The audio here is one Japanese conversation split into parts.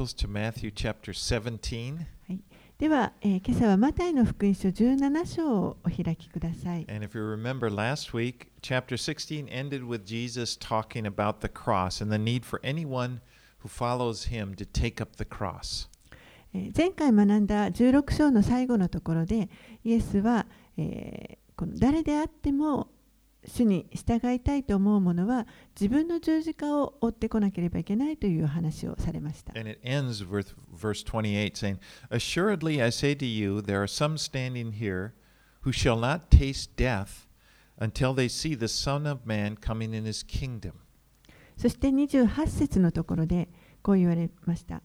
Bibles to Matthew chapter 17. では、えー、今朝はマタイの福音書17章をお開きください。And if you remember last week, chapter 16 ended with Jesus talking about the cross and the need for anyone who follows him to take up the cross. 前回学んだ16章の最後のところで、イエスは、えー、この誰であっても主に従いたいと思う者は自分の十字架を追ってこなければいけないという話をされました。And it ends with verse 28 saying, Assuredly I say to you, there are some standing here who shall not taste death until they see the Son of Man coming in his kingdom. そして28節のところでこう言われました。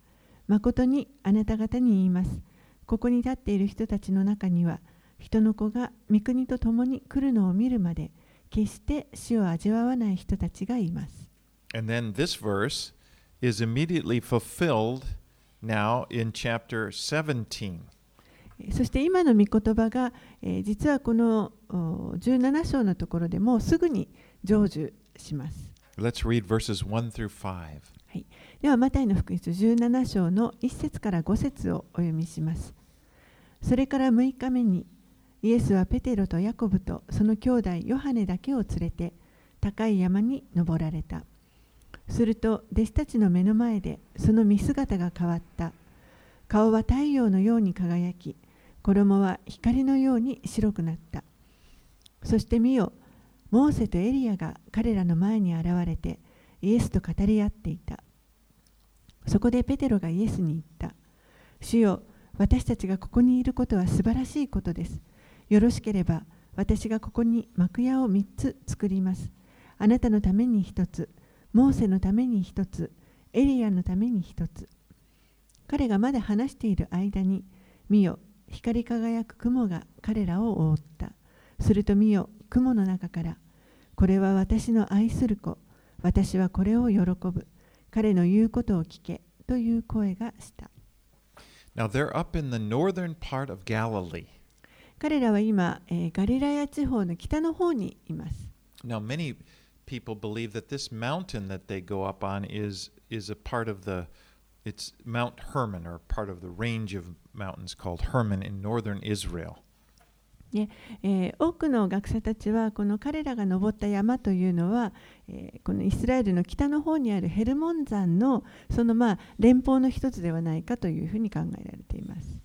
誠にあなた方に言います。ここに立っている人たちの中には、人の子が御国と共に来るのを見るまで、決して死を味わわない人たちがいます。And then this verse is immediately fulfilled now in chapter 17. えーそして今の御言葉が、えー実はこのお17章のところでもうすぐに成就します。Let's read verses 1 through 5. では、マタイの福音書17章の1節から5節をお読みします。それから6日目に、イエスはペテロとヤコブとその兄弟ヨハネだけを連れて高い山に登られた。すると、弟子たちの目の前でその見姿が変わった。顔は太陽のように輝き、衣は光のように白くなった。そして見よ、モーセとエリアが彼らの前に現れて、イエスと語り合っていた。そこでペテロがイエスに言った。主よ、私たちがここにいることは素晴らしいことです。よろしければ私がここに幕屋を3つ作ります。あなたのために1つ、モーセのために1つ、エリアのために1つ。彼がまだ話している間に、見よ、光り輝く雲が彼らを覆った。すると見よ、雲の中から、これは私の愛する子、私はこれを喜ぶ。彼の言うことを聞けという声がした。Now they're up in the northern part of Galilee. 彼らは今、えーガリラヤ地方の北の方にいます。Now many people believe that this mountain that they go up on is is a part of the it's Mount Hermon or part of the range of mountains called Hermon in northern Israel. えー多くの学者たちはこの彼らが登った山というのは、えーこのイスラエルの北の方にあるヘルモン山のそのまあ連邦の一つではないかというふうに考えられています。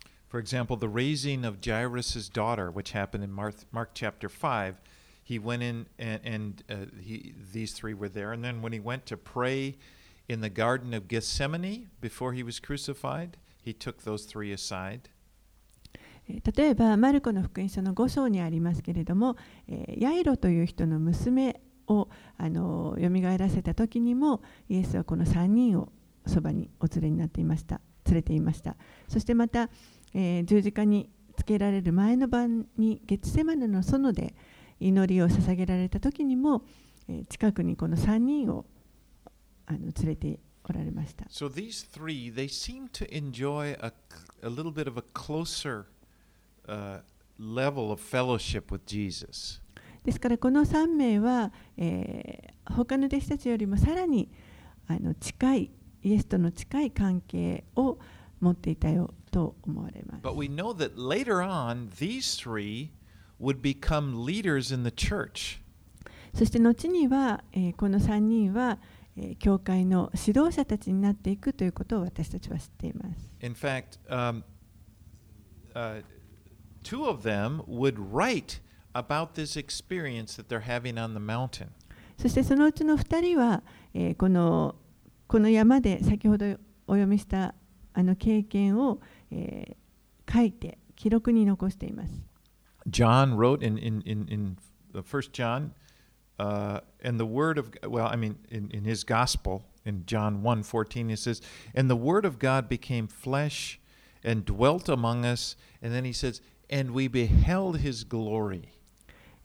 For example, the raising of Jairus' daughter, which happened in Mark, Mark chapter 5, he went in and, and uh, he, these three were there. And then when he went to pray in the Garden of Gethsemane before he was crucified, he took those three aside. えー例えばマルコの福音書の5章にありますけれども、えーヤイロという人の娘をあの蘇らせた時にもイエスはこの3人をそばにお連れになっていました連れていましたそしてまた、 えー十字架につけられる前の晩にゲツセマネの園で祈りを捧げられた時にも、えー近くにこの3人をあの連れておられました So these three, they seem to enjoy a, a little bit of a closer uh, level of fellowship with Jesus. ですからこの3名は、えー他の弟子たちよりもさらにあの近いイエスとの近い関係を持っていたよと思われます。But we know that later on, these three would become leaders in the church. そして後には、えーこの3人は、えー教会の指導者たちになっていくということを私たちは知っています。In fact, um, uh, two of them would write about this experience that they're having on the mountain. そしてそのうちの2人は、えーこのこの山で先ほどお読みしたあの経験を、えー書いて記録に残しています。John wrote in, in, in, in the first John, uh, and the word of well, I mean, in, in his gospel in John 1 14, it says, And the word of God became flesh and dwelt among us. And then he says, And we beheld his glory.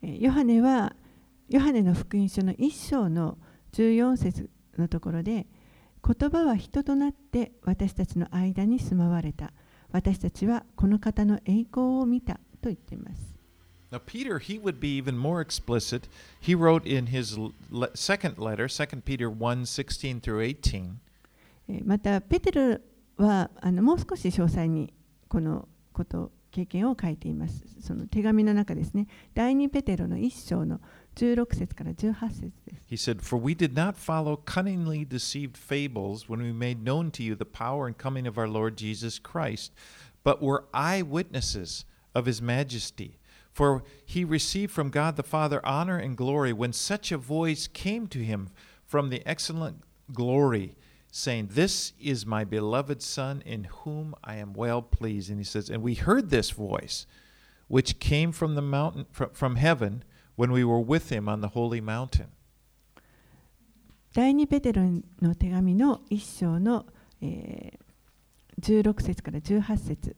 えーヨハネはヨハネの福音書の1章の14節のところで言葉は人となって私たちの間に住まわれた私たちはこの方の栄光を見たと言っています Now, Peter, he would be even more explicit. He wrote in his le- second letter, 2 Peter 1 16 through 18. えーまたペテロはあのもう少し詳細にこのこと経験を書いていますその手紙の中ですね第2ペテロの1章の16節から18節です He said, For we did not follow cunningly deceived fables when we made known to you the power and coming of our Lord Jesus Christ, but were eyewitnesses of his majesty. For he received from God the Father honor and glory when such a voice came to him from the excellent glory, saying, This is my beloved Son in whom I am well pleased. And he says, And we heard this voice, which came from the mountain fr- from heaven when we were with him on the holy mountain. 第2ペテロの手紙の1章の、えー16節から18節。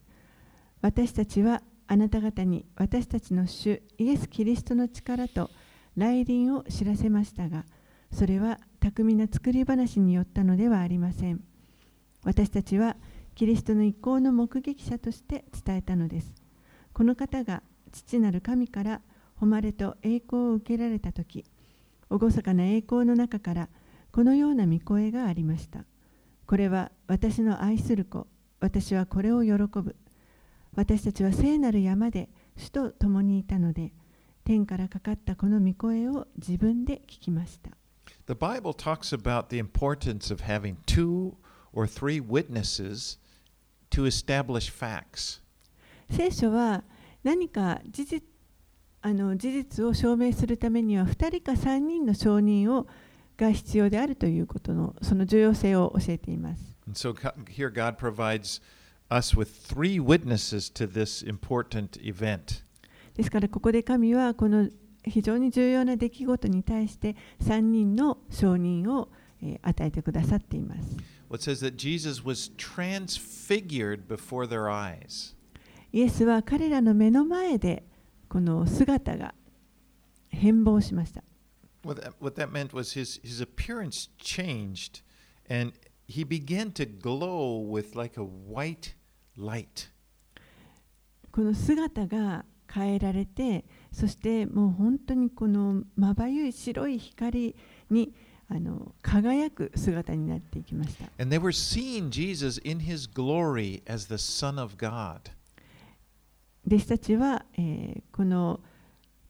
私たちはあなた方に私たちの主イエス・キリストの力と来臨を知らせましたがそれは巧みな作り話によったのではありません。私たちはキリストの意向の目撃者として伝えたのです。この方が父なる神から誉れと栄光を受けられた時厳かな栄光の中からこのような御声がありました。これは私の愛する子、私はこれを喜ぶ。私たちは聖なる山で主と共にいたので、天からかかったこの御声を自分で聞きました。The Bible talks about the importance of having two or three witnesses to establish facts. 聖書は何か事実あの事実を証明するためには2人か3人の証人をが必要であるということのその重要性を教えています。So、ですからここで神はこの非常に重要な出来事に対して3人の証人を与えてくださっています。イエスは彼らの目の前でこの姿が変貌しました。What that, what that meant was his, his appearance changed and he began to glow with like a white light. この姿が変えられてそしてもう本当にこのまばゆい白い光にあの輝く姿になっていきました。And they were seeing Jesus in his glory as the Son of God. 弟子たちは、えーこの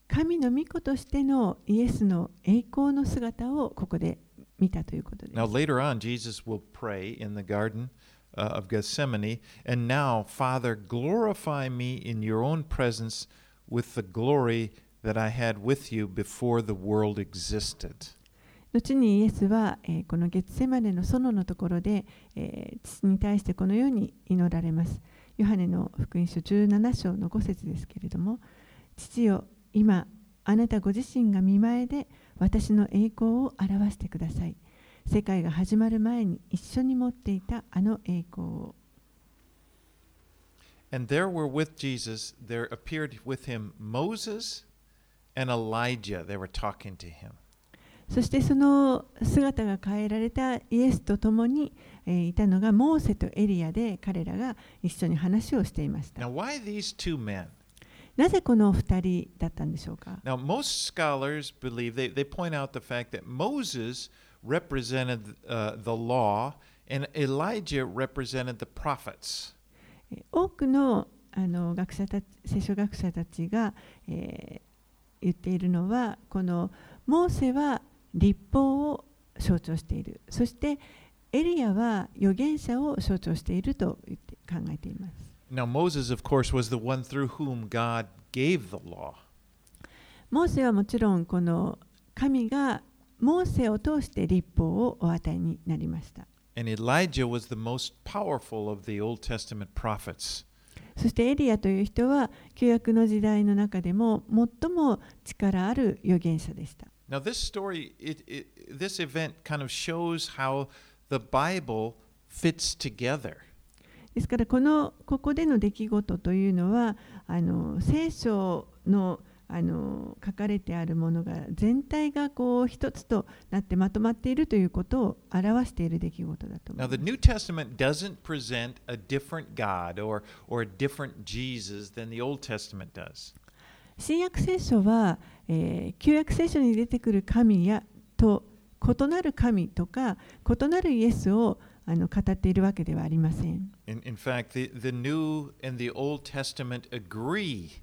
神の御子としてのイエスの栄光の姿をここで見たということです。Now, later on, Jesus will pray in the Garden uh, of Gethsemane, and now, Father, glorify me in your own presence with the glory that I had with you before the world existed. 後にイエスは、えーこの月セマネの園のところで、えー父に対してこのように祈られます。ヨハネの福音書17章の5節ですけれども、父よ、今、あなたご自身が見前で私の栄光を表してください。世界が始まる前に一緒に持っていたあの栄光を。And there were with Jesus, there appeared with him Moses and Elijah. They were talking to him. そしてその姿が変えられたイエスと共に、えーいたのがモーセとエリアで彼らが一緒に話をしていました。Now, why these two men? なぜこの2人だったんでしょうか Now, most scholars believe, they, they point out the fact that Moses represented uh, the law and Elijah represented the prophets. えー多くのあの学者たち聖書学者たちが、えー言っているのはこのモーセは立法を象徴しているそしてエリアは預言者を象徴していると言って考えています。Now, Moses, of course, was the one through whom God gave the law. モーセはもちろんこの神がモーセを通して立法をお与えになりました。And Elijah was the most powerful of the Old Testament prophets. そしてエリアという人は旧約の時代の中でも最も力ある預言者でした。Now, this story, it, it, this event kind of shows how the Bible fits together. で ですからこのここでの出来事というのはあの聖書のあの書かれてあるものが全体がこう一つとなってまとまっているということを表している出来事だと思い Now, ます the。New Testament doesn't present a different God or, or a different Jesus than the Old Testament does. 新約聖書は、えー旧約聖書に出てくる神やと異なる神とか異なるイエスをあの語っているわけではありません。In, in fact, the, the New and the Old Testament agree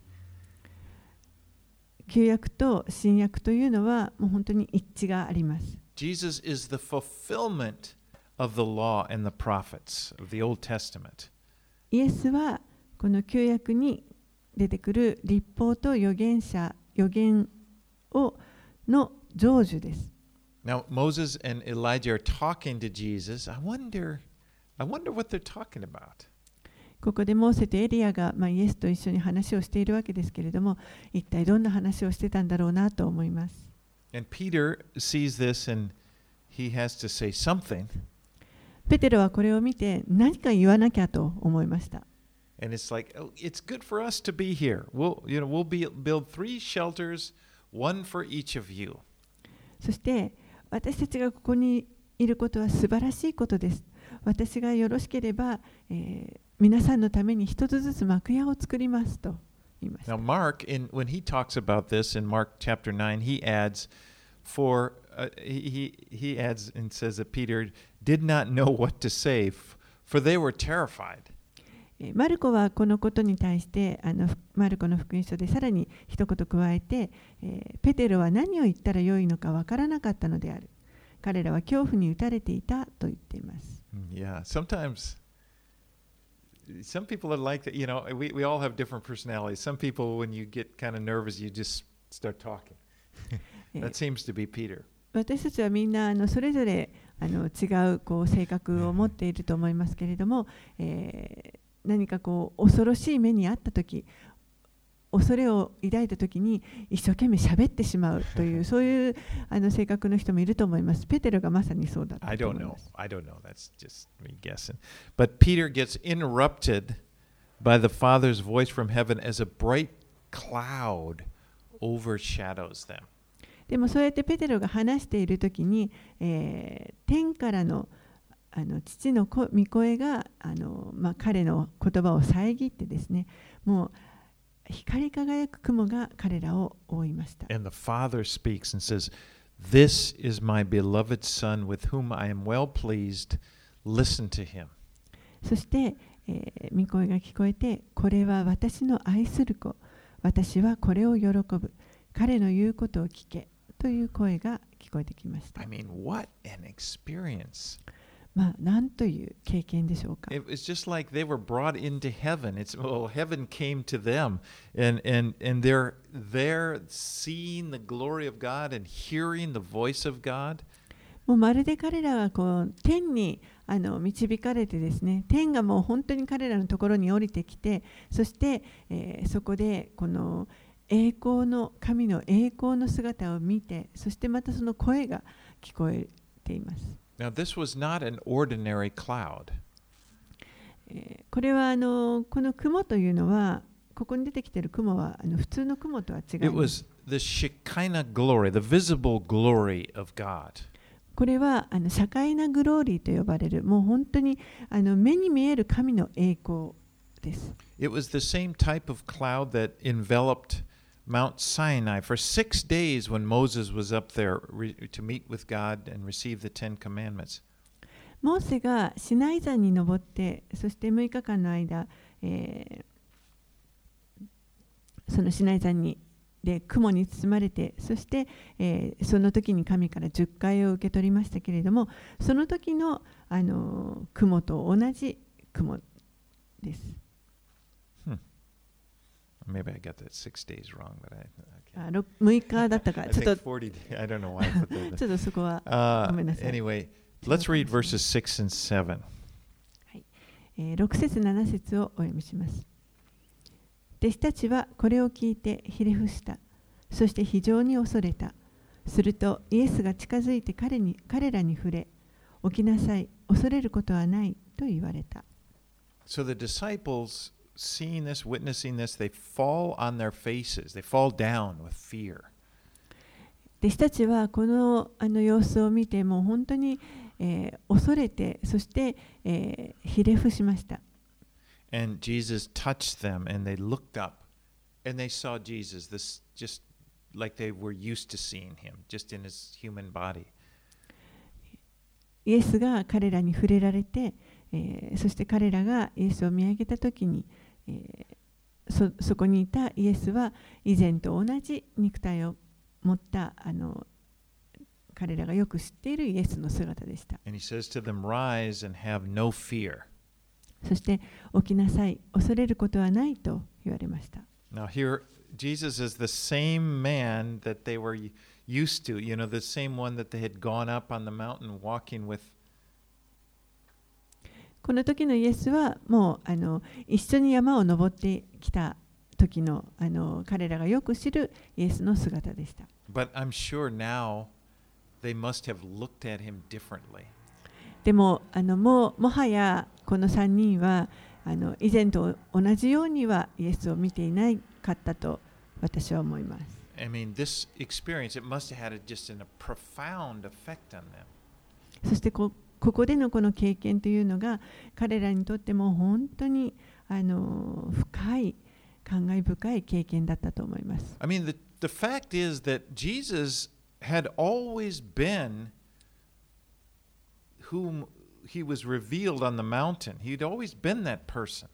旧約と新約というのはもう本当に一致があります。Jesus is the fulfillment of the law and the prophets of the Old Testament. イエスはこの旧約に出てくる立法と預言者預言をの成就です。ここでモーセとエリアが、ま、イエスと一緒に話をしているわけですけれども、一体どんな話をしてたんだろうなと思います。ペテロはこれを見て何か言わなきゃと思いました。And it's like, oh, it's good for us to be here. We'll, you know, we'll be, build three shelters, one for each of you. そして私たちがここにいることは素晴らしいことです。私がよろしければ、えー皆さんのために一つずつ幕屋を作りますと言いました Now, Mark, in, when he talks about this in Mark chapter 9, he adds, for, uh, he, he he adds and says that Peter did not know what to say, f- for they were terrified. えーマルコはこのことに対してあのふマルコの福音書でさらに一言加えて、えーペテロは何を言ったらよいのかわからなかったのである彼らは恐怖に打たれていたと言っています Mm, Yeah, sometimes some people are like that. You know, we, we all have different personalities. Some people, when you get kind of nervous, you just start talking. えー that seems to be Peter. 私たちはみんなあのそれぞれあの違うこう性格を持っていると思いますけれども、えー何かこう恐ろしい目にあった時恐れを抱いた時に一生懸命喋ってしまうというそういうあの性格の人もいると思います。ペテロがまさにそうだった I と don't 思い know. ます。I don't know. That's just me guessing. But Peter gets interrupted by the Father's voice from heaven as a bright cloud overshadows them. でもそうやってペテロが話している時に、えー天からのあの父のこ御声があの、まあ、彼の言葉を遮ってですねもう光り輝く雲が彼らを覆いました。And the Father speaks and says, This is my beloved Son with whom I am well pleased. Listen to him. そして、えー御声が聞こえてこれは私の愛する子私はこれを喜ぶ彼の言うことを聞けという声が聞こえてきました。I mean, what an experience. まあなんという経験でしょうか。It was just like they were brought into heaven. It's well, heaven came to them, and and and they're there seeing the glory of God and hearing the voice of God. もうまるで彼らがこう天にあの導かれてですね天がもう本当に彼らのところに降りてきてそして、えーそこでこの栄光の神の栄光の姿を見てそしてまたその声が聞こえています。Now, this was not an ordinary cloud. えーこれはあのこの雲というのはここに出てきている雲はあの普通の雲とは違い It ます。was the Shekinah glory, the visible glory of God. これはあの社会なグローリーと呼ばれるもう本当にあの目に見える神の栄光です。It was the same type of cloud that enveloped Mount Sinai for six days when Moses was up there re- to meet with God and receive the Ten Commandments. モーセがシナイ山に登ってそして6日間の間、えーそのシナイ山にで雲に包まれてそして、えーその時に神から10回を受け取りましたけれどもその時の、あのー雲と同じ雲です。6 日だったか。ちょっと, ちょっとそこはごめんなさい。はい、えー。6節7節をお読みします。弟子たちはこれを聞いてひれ伏した。そして非常に恐れた。するとイエスが近づいて彼,に彼らに触れ、起きなさい、恐れることはないと言われた。seeing this, witnessing this, they fall on their faces. They fall down with fear. 弟子たちはこのあの様子を見てもう本当に、えー恐れてそして、えーひれ伏しました。 And Jesus touched them, and they looked up, and they saw Jesus, this just like they were used to seeing him, just in his human body. イエスが彼らに触れられて、えーそして彼らがイエスを見上げたときに、 えーそそこにいたイエスは以前と同じ肉体を持ったあの彼らがよく知っているイエスの姿でした。No. そして起きなさい、恐れることはないと言われました。Now, here, Jesus is the same man that they were used to, you know, the same one that they had gone up on the mountain walking with. この時のイエスはもうあの一緒に山を登ってきた時のあの彼らがよく知るイエスの姿でした。But I'm sure now they must have looked at him differently. でもあのもうもはやこの3人はあの以前と同じようにはイエスを見ていないかったと私は思います。I mean, this experience, it must have had just a profound effect on them. そしてこここでのこの経験というのが彼らにとっても本当にあの深い感慨深い経験だったと思います。I mean, the, the fact is that Jesus had always been whom he was revealed on the mountain. He'd always been that person.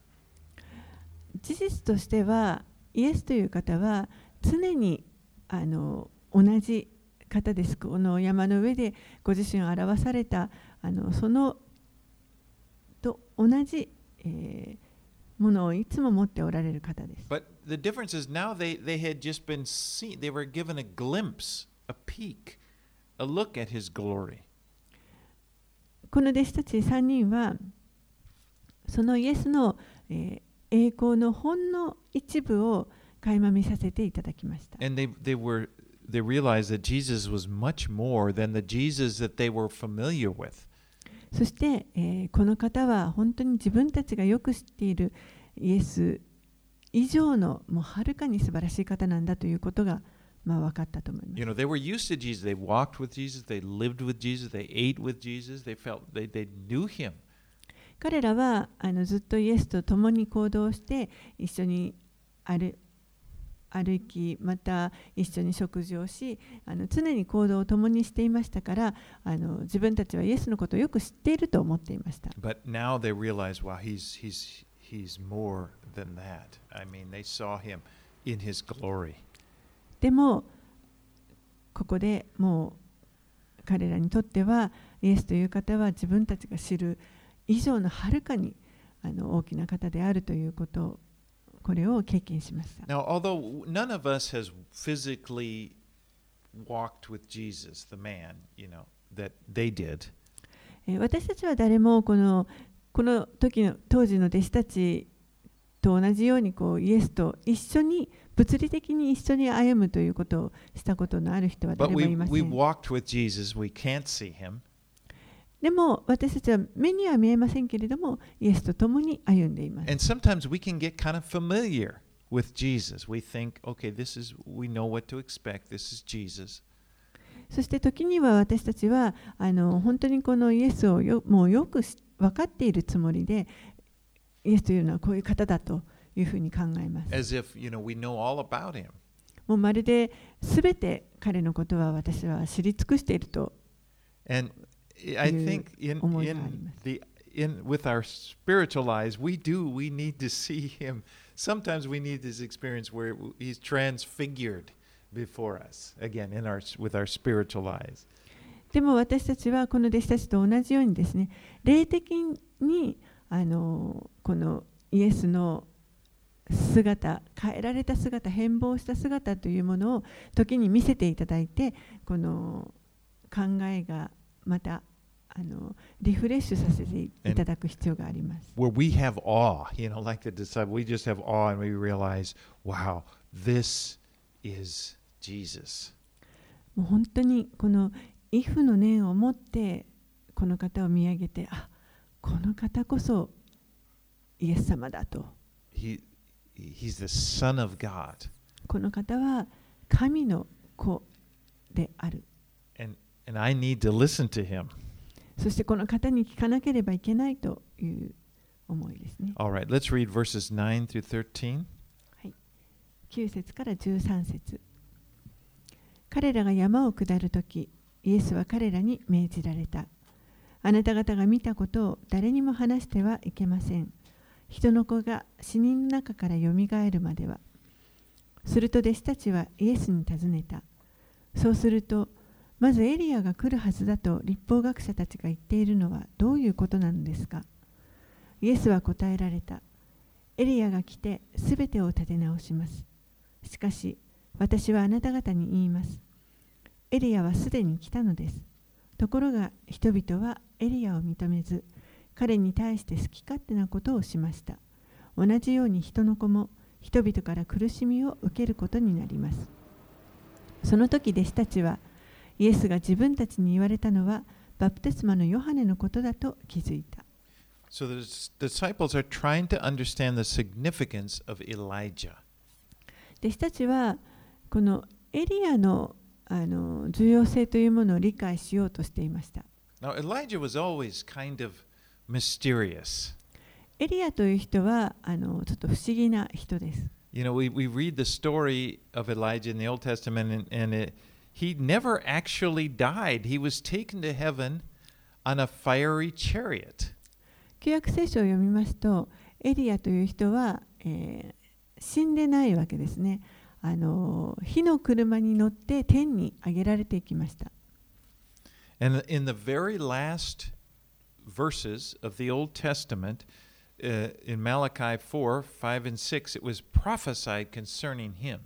事実としてはイエスという方は常にあの同じ方です。この山の上でご自身を表されたあのそのと同じ、えーものをいつも持っておられる方です。But the difference is now they, they had just been seen, they were given a glimpse, a peek, a look at his glory. この弟子たち3人はそのイエスの、えー栄光のほんの一部を垣間見させていただきました。And they, they were they realized that Jesus was much more than the Jesus that they were familiar with. そして、えーこの方は本当に自分たちがよく知っているイエス以上のもうはるかに素晴らしい方なんだということが、まあ、分かったと思います You。know, they were used to Jesus. They walked with Jesus. They lived with Jesus. They ate with Jesus. They felt they, they knew him. 彼らはあのずっとイエスと共に行動して一緒に歩歩きまた一緒に食事をしあの常に行動を共にしていましたからあの自分たちはイエスのことをよく知っていると思っていました。But now they realize, wow, he's he's he's more than that. I mean, they saw him in his glory. でもここでもう彼らにとってはイエスという方は自分たちが知る以上のはるかにあの大きな方であるということこれを経験しました。Now, although none of us has physically walked with Jesus, the man, you know, that they did, えー私たちは誰もこのこの時の当時の弟子たちと同じようにこうイエスと一緒に物理的に一緒に歩むということをしたことのある人は but 誰も we いませ we ん。walked with Jesus. We can't see him. でも私たちは目には見えませんけれども、イエスと共に歩んでいます。そして時には私たちはあの本当にこのイエスをよ,もうよく分かっているつもりで、イエスというのはこういう方だというふうに考えます。もうまるで全て彼のことは私は知り尽くしていると。I think in in the in with our spiritual eyes we do we need to see him sometimes we need this experience where he's transfigured before us again in our with our spiritual eyes でも私たちはこの弟子たちと同じようにですね霊的にあのこのイエスの姿変えられた姿変貌した姿というものを時に見せていただいてこの考えがまたあのリフレッシュさせていただく必要があります。where we have awe you know like the disciple we just have awe and we realize wow this is jesus もう本当にこの畏怖の念を持ってこの方を見上げてあこの方こそイエス様だと。He, he's the Son of God. この方は神の子である。And, and I need to listen to him. そしてこの方に聞かなければいけないという思いですね。All right, let's read verses 9 through 13. 9節から13節彼らが山を下るとき、イエスは彼らに命じられた。あなた方が見たことを誰にも話してはいけません。人の子が死人の中からよみがえるまでは。すると弟子たちはイエスに尋ねた。そうすると、まずエリアが来るはずだと立法学者たちが言っているのはどういうことなのですか？イエスは答えられた。エリアが来てすべてを立て直します。しかし、私はあなた方に言います。エリアはすでに来たのです。ところが人々はエリアを認めず、彼に対して好き勝手なことをしました。同じように人の子も人々から苦しみを受けることになります。その時弟子たちは、イエスが自分たちに言われたのは、バプテスマのヨハネのことだと気づいた。So the dis- disciples are trying to understand the significance of Elijah. 弟子たちはこのエリアのあの重要性というものを理解しようとしていました。Now, Elijah was always kind of mysterious. エリアという人はあのちょっと不思議な人です。You know, we, we read the story of Elijah in the Old Testament, and, and it, he never actually died. He was taken to heaven on a fiery chariot. 旧約聖書を読みますと、エリアという人は、えー死んでないわけですねあの。火の車に乗って天に上げられていきました。 And in the very last verses of the Old Testament, uh, in Malachi 4 5 and 6, it was prophesied concerning him.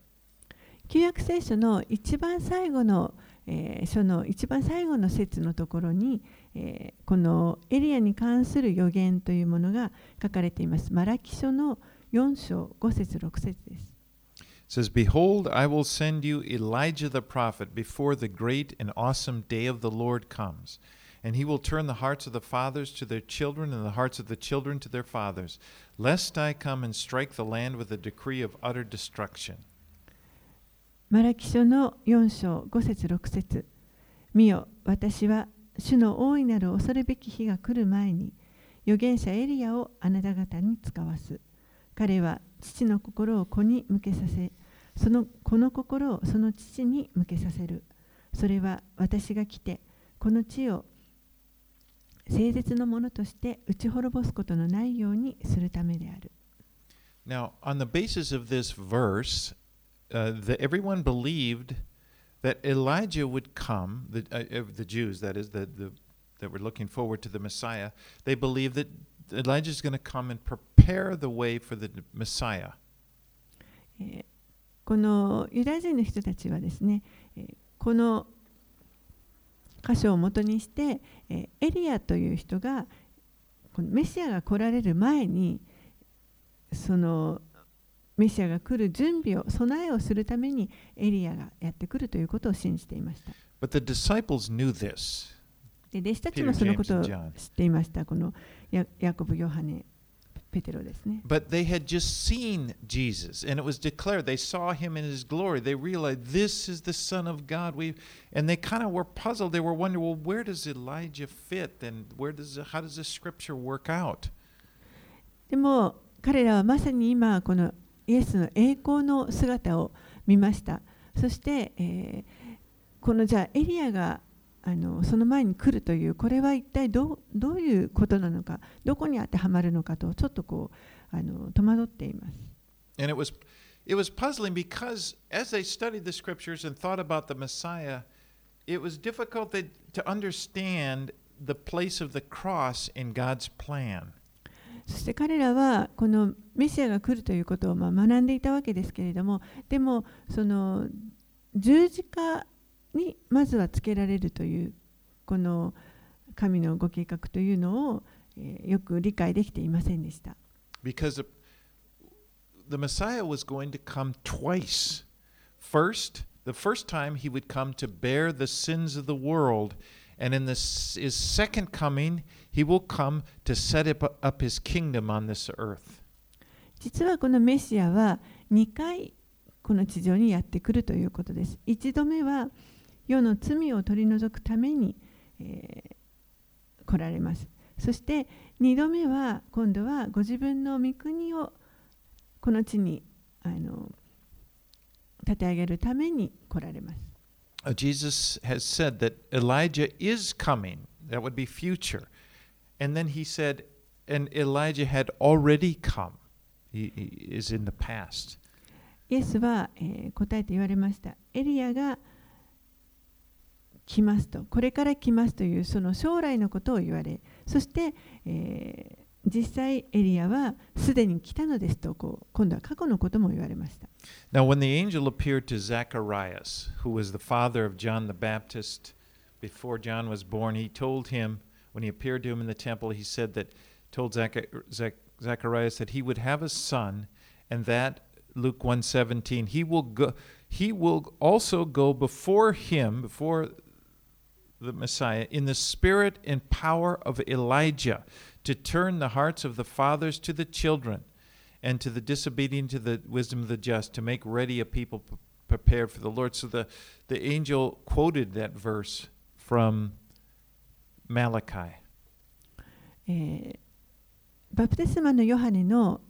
旧約聖書の一番最後の、えー書の一番最後の節のところに、えーこのエリアに関する予言というものが書かれています。マラキ書の4章5節6節です。 It says, Behold, I will send you Elijah the prophet before the great and awesome day of the Lord comes. And he will turn the hearts of the fathers to their children and the hearts of the children to their fathers, lest I come and strike the land with a decree of utter destruction. マラキ書の4章5節6節見よ、私は主の大いなる恐るべき日が来る前に、預言者エリアをあなた方に使わす。彼は父の心を子に向けさせ、その子の心をその父に向けさせる。それは私が来て、この地を誠実のものとして打ち滅ぼすことのないようにするためである。Now, on the basis of this verse, uh, the, everyone believed that Elijah would come, the, uh, uh, the Jews, that is, the, the, that were looking forward to the Messiah, they believed that Elijah is going to come and prepare the way for the Messiah. このユダヤ人の人たちはですね、この箇所をもとにして、エリアという人がこのメシアが来られる前にそのメシアが来る準備を備えをするためにエリアがやってくるということを信じていました。But the disciples knew this. で弟子たちもそのことを知.っていました。このヤヤコブ、ヨハネ、ペテロですね。But they had just seen Jesus, and it was declared. They saw him in his glory. They realized this is the Son of God. We, and they kind of were puzzled. They were wondering, well, where does Elijah fit, and where does how does this scripture work out? でも彼らはまさに今このイエスの栄光の姿を見ましたそして、えーこのじゃあエリアがあのその前に来るというこれは一体どうどういうことなのかどこに当てはまるのかとちょっとこうあの戸惑っています And it was it was puzzling because as they studied the scriptures and thought about the Messiah, it was difficult to, to understand the place of the cross in God's plan. そして彼らはこのメシアが来るということをまあ学んでいたわけですけれどもでもその十字架にまずはつけられるというこの神のご計画というのを、えよく理解できていませんでした。Because the Messiah was going to come twice. First, the first time he would come to bear the sins of the world, And in this, his second coming, he will come to set up, his kingdom on this earth. 実はこのメシアは2回この地上にやってくるということです。1度目は世の罪を取り除くために、えー来られます。そして2度目は今度はご自分の御国をこの地にあの立て上げるために来られます。Uh, Jesus has said that Elijah is coming. That would be future. And then he said, and Elijah had already come. He, he is in the past. イエスは、えー答えて言われました。エリアが来ますと、これから来ますというその将来のことを言われ、そして、えー実際エリアはすでに来たのですとこう、今度は過去のことも言われました。 Now, when the angel appeared to Zacharias, who was the father of John the Baptist before John was born, he told him, when he appeared to him in the temple, he said that, told Zach, Zach, Zacharias that he would have a son, and that, Luke 117, he will go, he will also go before him, before the Messiah, in the spirit and power of Elijah, to turn the hearts of the fathers to the children and to the disobedient to the wisdom of the just, to make ready a people prepared for the Lord. So the, the angel quoted that verse from Malachi. えバプテスマのヨハネの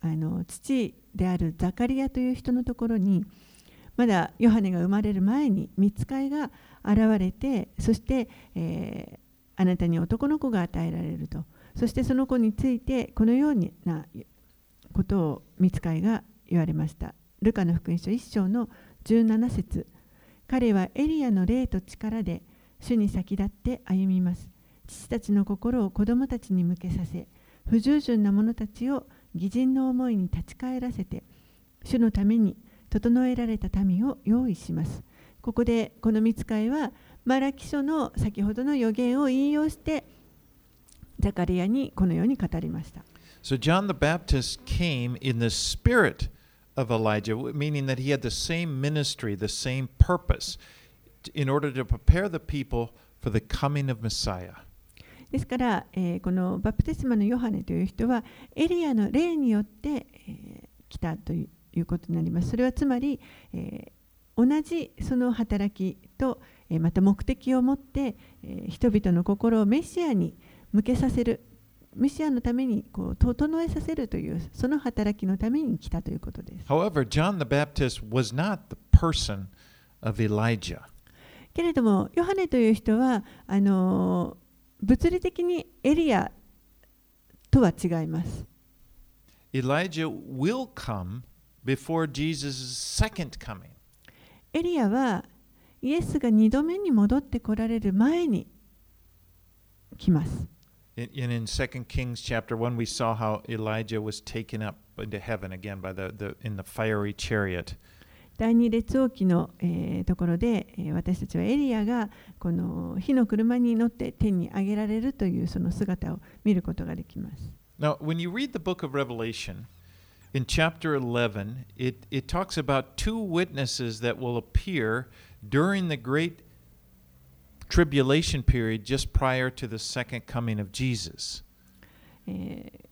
あの父であるザカリアという人のところにまだヨハネが生まれる前に見つかいが現れてそして、えーあなたに男の子が与えられると。そしてその子についてこのようなことを見つかいが言われました。ルカの福音書1章の17節。彼はエリアの霊と力で主に先立って歩みます。父たちの心を子供たちに向けさせ不従順な者たちを義人の思いに立ち返らせて主のために整えられた民を用意します。ここでこの見つかいはマラキ書の先ほどの予言を引用してザカリアにこのように語りました。So John the Baptist came in the spirit of Elijah, meaning that he had the same ministry, the same purpose, in order to prepare the people for the coming of Messiah. ですから、えーこのバプテスマのヨハネという人はエリアの霊によって、えー来たということになります。それはつまり、えー同じその働きと、えーまた目的を持って、えー人々の心をメシアに向けさせるメシアのためにこう整えさせるというその働きのために来たということです。However, John the Baptist was not the person of Elijah. けれどもヨハネという人はあのー物理的にエリアとは違います。Elijah will come before Jesus' second coming. エリアはイエスが2度目に戻ってこられる前に来ます。In, in 2 Kings chapter 1, we saw how Elijah was taken up into heaven again by the, the in the fiery chariot. 第二列王記の、えーところで、えー私たちはエリアがこの火の車に乗って天に上げられるというその姿を見ることができます。Now, when you read the book of Revelation, in chapter 11, it, it talks about two witnesses that will appear during the great tribulation period just prior to the second coming of Jesus. えー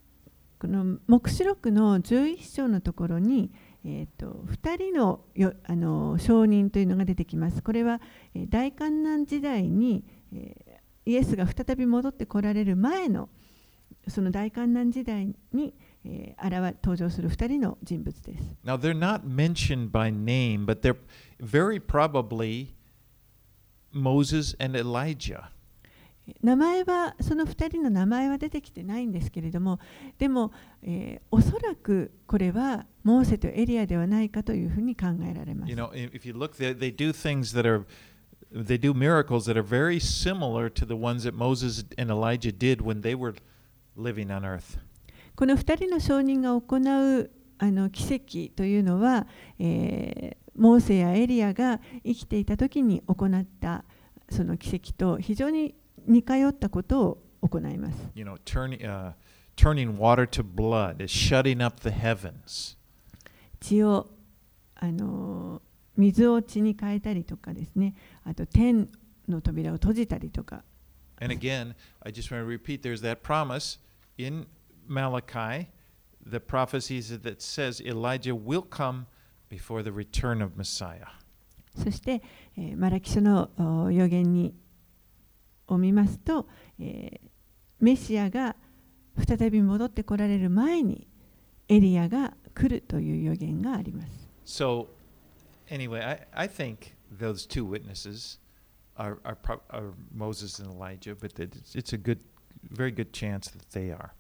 この黙示録の11章のところに、えー、と2人のよあの証人というのが出てきます。これは、えー大観難時代に、えーイエスが再び戻ってこられる前のその大観難時代に、えー現登場する2人の人物です。Now, they're not mentioned by name, but they're very probably Moses and Elijah. 名前はその2人の名前は出てきてないんですけれどもでも、え、おそらくこれはモーセとエリアではないかというふうに考えられます。この2人の証人が行うあの奇跡というのは、え、モーセやエリアが生きていた時に行ったその奇跡と非常に似通ったことを行います。You know, turning, uh, turning water to blood, is shutting up the heavens. 血をあの水を血に変えたりとかですねあと天の扉を閉じたりとか And again, I just want to repeat there's that promise in Malachi, the prophecies that says Elijah will come before the return of Messiah. そして、えーマラキ書のお予言にを見ますと、え、メシアが再び戻ってこられる前にエリアが来るという予言があります。So, anyway, I, think those two witnesses are, Moses and Elijah, but it's a very good chance that they are.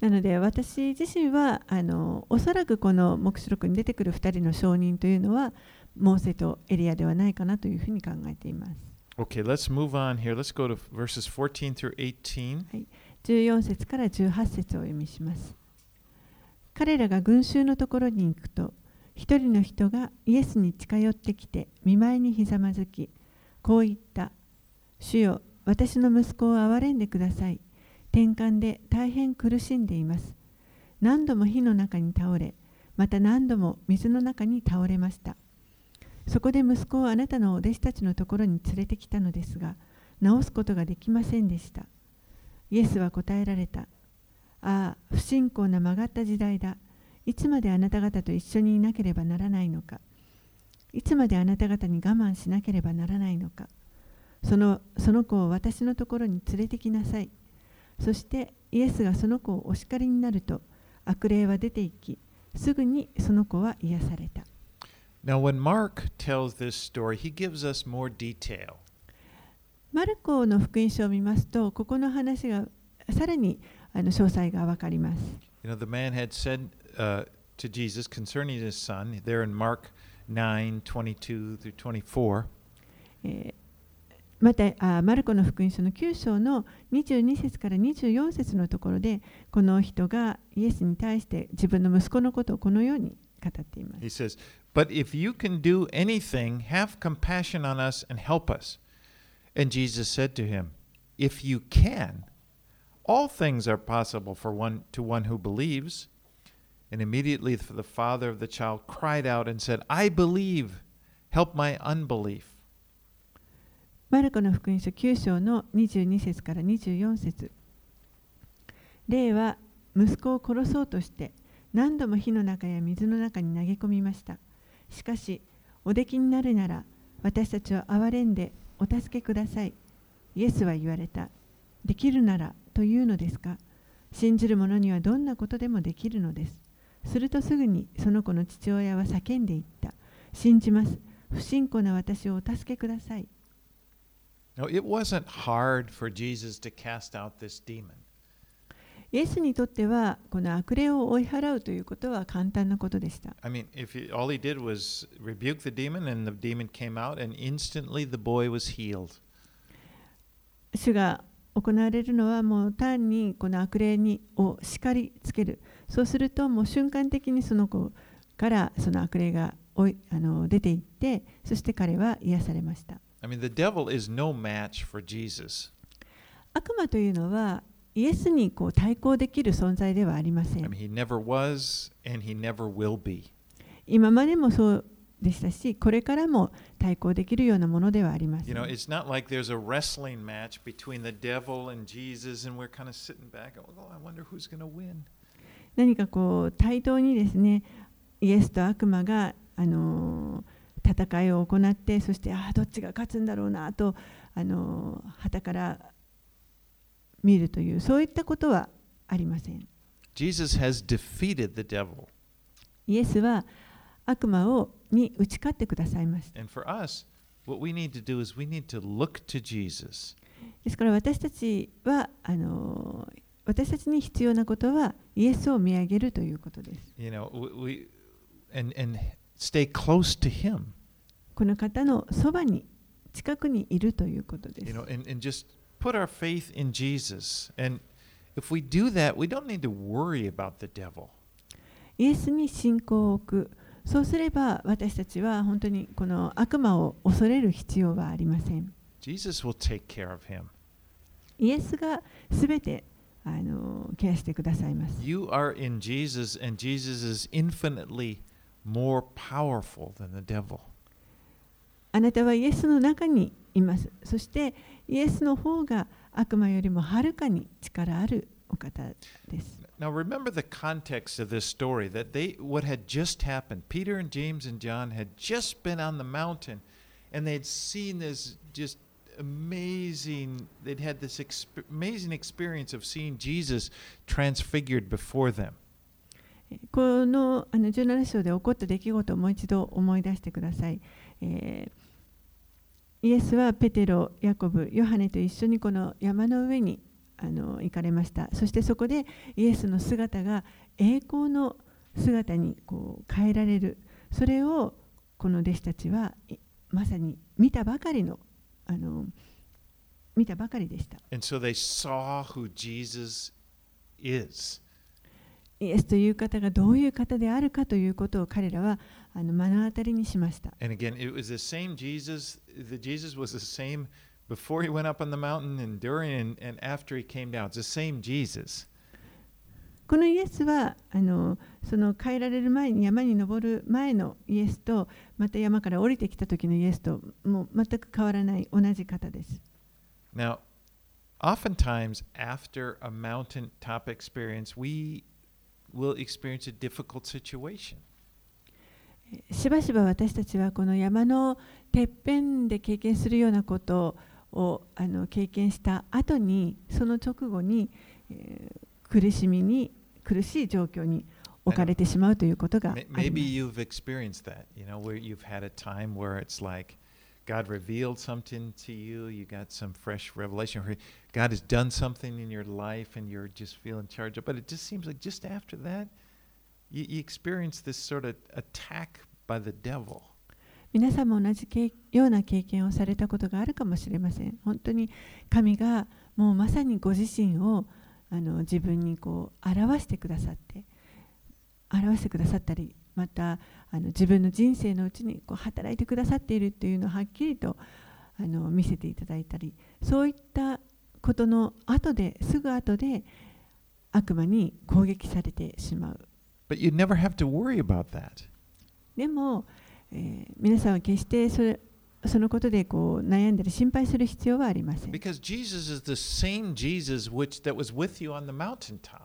なので私自身はあのおそらくこの黙示録に出てくる2人の証人というのはモーセとエリアではないかなというふうに考えています。Okay, let's move on here. Let's go to verses 14 through 18. 14節から18節を読みします。彼らが群衆のところに行くと、一人の人がイエスに近寄ってきて、見舞いにひざまずき、こう言った。主よ、私の息子を憐れんでください。転換で大変苦しんでいます。何度も火の中に倒れ、また何度も水の中に倒れました。そこで息子をあなたのお弟子たちのところに連れてきたのですが、治すことができませんでした。イエスは答えられた。ああ、不信仰な曲がった時代だ。いつまであなた方と一緒にいなければならないのか。いつまであなた方に我慢しなければならないのか。そのその子を私のところに連れてきなさい。そしてイエスがその子をお叱りになると、悪霊は出て行き、すぐにその子は癒された。Now, when Mark tells this story, he gives us more detail. マルコの福音書を見ますと、ここの話がさらにあの詳細がわかります。You know, the man had said uh, to Jesus concerning his son, there in Mark 9 22 through 24, えーまたあマルコの福音書の9章の22節から24節のところでこの人がイエスに対して自分の息子のことをこのように語っています he。says, But if you can do anything, have compassion on us and help us. And Jesus said to him, If you can, all things are possible for one to one who believes. And immediately the father of the child cried out and said, I believe, help my unbelief. マルコの福音書9章の22節から24節霊は息子を殺そうとして 何度も火の中や水の中に投げ込みました。しかし、お出来になるなら私たちを憐れんでお助けください。イエスは言われた。できるならというのですか信じる者にはどんなことでもできるのです。するとすぐにその子の父親は叫んでいった。信じます。不信仰な私をお助けください。No, it wasn't hard for Jesus to cast out this demon. イエスにとってはこの悪霊を追い払うということは簡単なことでした。主が行われるのはもう単にこの悪霊にを叱りつける。そうするともう瞬間的にその子からその悪霊がおいあの出ていって、そして彼は癒されました。悪魔というのはイエスにこう対抗できる存在ではありません。今までもそうでしたし、これからも対抗できるようなものではありません。何かこう対等にですね、イエスと悪魔が、あの、戦いを行って、そしてあどっちが勝つんだろうなと、あのー、旗から。見るというそういったことはありません Jesus has defeated the devil. イエスは悪魔をに打ち勝ってくださいました And for us, what we need to do is we need to look to Jesus. ですから私たちはあのー私たちに必要なことはイエスを見上げるということです You know, we, and and stay close to Him. この方のそばに近くにいるということで You す know, and, and just put our faith in Jesus. And if we do that, we don't need to worry about the devil. イエスに信仰を置く。そうすれば私たちは本当にこの悪魔を恐れる必要はありません。 Jesus will take care of him. イエスがすべてあのケアしてくださいます。 You are in Jesus, and Jesus is infinitely more powerful than the devil. あなたはイエスの中にいます。そしてイエスの方が悪魔よりもはるかに力あるお方です。Now remember the context of this story that they what had just happened. Peter and James and John had just been on the mountain and they'd seen this just amazing they'd had this exp- amazing experience of seeing Jesus transfigured before them. このあの17章で起こった出来事をもう一度思い出してください。えーイエスはペテロ、ヤコブ、ヨハネと一緒にこの山の上にあの行かれました。そしてそこでイエスの姿が栄光の姿にこう変えられる。それをこの弟子たちはいまさに見たばかりのあの見たばかりでした。So. イエスという方がどういう方であるかということを彼らはあの目の当たりにしました。And again, it was the same Jesus. The Jesus was the same before he went up on the mountain and during and, and after he came down. It's the same Jesus. このイエスはあのその変えられる前に山に登る前のイエスとまた山から降りてきた時のイエスともう全く変わらない同じ方です。Now, oftentimes after a mountaintop experience, we will experience a difficult situation. しばしば私たちはこの山のてっぺんで経験するようなことをあの経験した後にその直後に、えー苦しみに苦しい状況に置かれてしまうということがあります Maybe you've experienced that, you know, where you've had a time where it's like God revealed something to you, you got some fresh revelation, or God has done something in your life and you're just feeling charged up. But it just seems like just after that, you, you experience this sort of attack by the devil. 皆さんも同じような経験をされたことがあるかもしれません。本当に神がもうまさにご自身をあの自分にこう表してくださって表してくださったりまたあの自分の人生のうちにこう働いてくださっているというのをはっきりとあの見せていただいたりそういったことの後ですぐ後で悪魔に攻撃されてしまう But you never have to worry about that. でも、えー皆さんは決してそれそのことでこう悩んだり心配する必要はありません。Because Jesus is the same Jesus which that was with you on the mountaintop.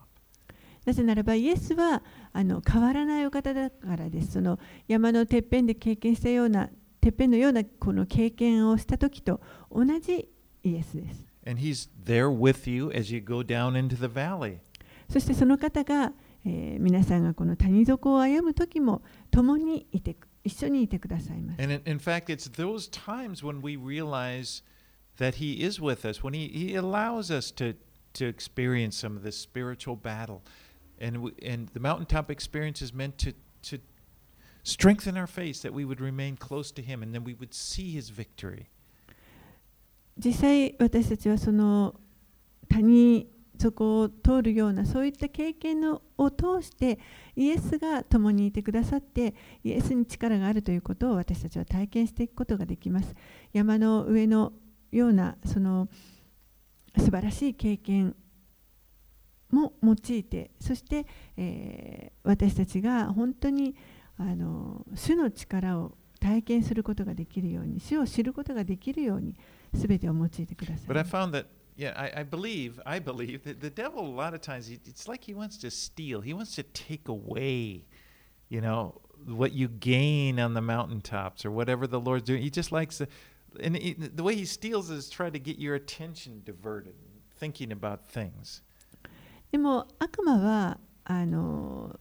なぜならばイエスはあの変わらないお方だからです。その山のてっぺんで経験したようなてっぺんのようなこの経験をした時と同じイエスです。And he's there with you as you go down into the valley. そしてその方が、えー皆さんがこの谷底を歩む時も共にいて一緒にいてくださいます。And in, fact, it's those times when we realize that He is with us, when He, he allows us to, to experience some of this spiritual battle. And, we, and the mountaintop experience is meant to, to strengthen our faith that we would remain close to Him and then we would see His victory. 実際私たちはその谷底を通るようなそういった経験のを通してイエスが共にいてくださってイエスに力があるということを私たちは体験していくことができます山の上のようなその素晴らしい経験も用いてそして、えー私たちが本当にあの主の力を体験することができるように主を知ることができるようにすべてを用いてください。found that, yeah, I, I believe, I believe that the devil, a lot of times, he, it's like he wants to steal. He wants to take away, you know, what you gain on the mountaintops or whatever the Lord's doing. He just likes to, and he, the way he steals is try to get your attention diverted, thinking about things. でも悪魔はあの